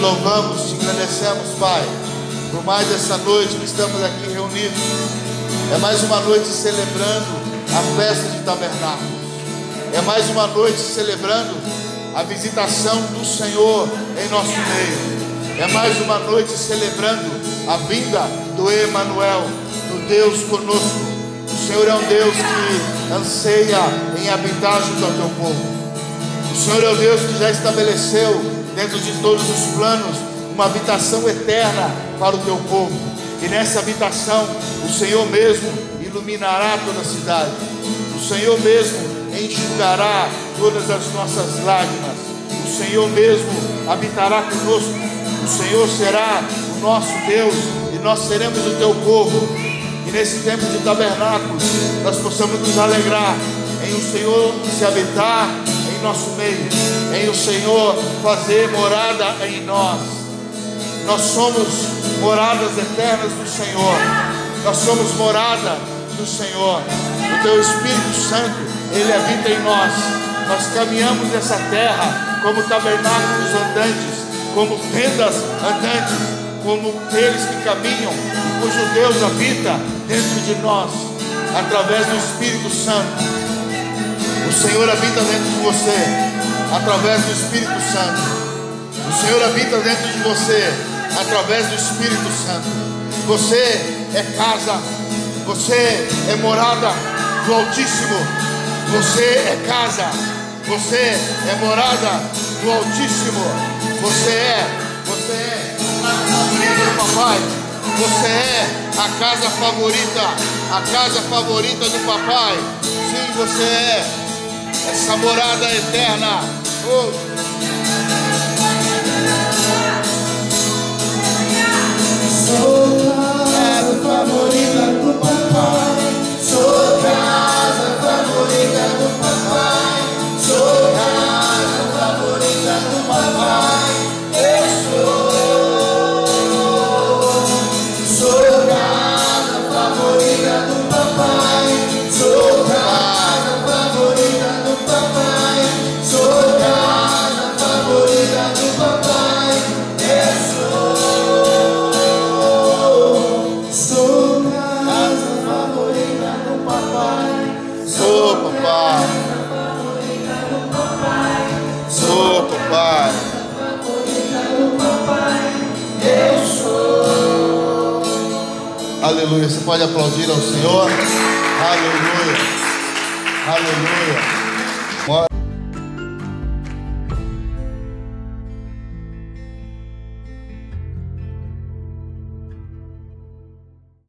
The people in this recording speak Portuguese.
louvamos, te agradecemos, Pai, por mais essa noite que estamos aqui reunidos. É mais uma noite celebrando a festa de tabernáculos. É mais uma noite celebrando a visitação do Senhor em nosso meio. É mais uma noite celebrando a vinda do Emanuel, do Deus conosco. O Senhor é um Deus que anseia em habitar junto ao teu povo. O Senhor é o Deus que já estabeleceu dentro de todos os planos uma habitação eterna para o teu povo. E nessa habitação, o Senhor mesmo iluminará toda a cidade. O Senhor mesmo enxugará todas as nossas lágrimas. O Senhor mesmo habitará conosco. O Senhor será o nosso Deus e nós seremos o teu povo. E nesse tempo de tabernáculos, nós possamos nos alegrar em o Senhor se habitar em nosso meio, em o Senhor fazer morada em nós. Nós somos moradas eternas do Senhor. Nós somos morada do Senhor. O teu Espírito Santo, ele habita em nós. Nós caminhamos nessa terra como tabernáculos andantes, como tendas andantes, como aqueles que caminham, cujo Deus habita dentro de nós, através do Espírito Santo. O Senhor habita dentro de você, através do Espírito Santo. O Senhor habita dentro de você, através do Espírito Santo. Você é casa, você é morada do Altíssimo. Você é casa, você é morada do Altíssimo. Você é, você é a favorita do papai. Você é a casa favorita, a casa favorita do papai. Sim, você é essa morada eterna. Oh. Papai. Sou papai. Sou papai. Aleluia. Você pode aplaudir ao Senhor. Aleluia. Aleluia.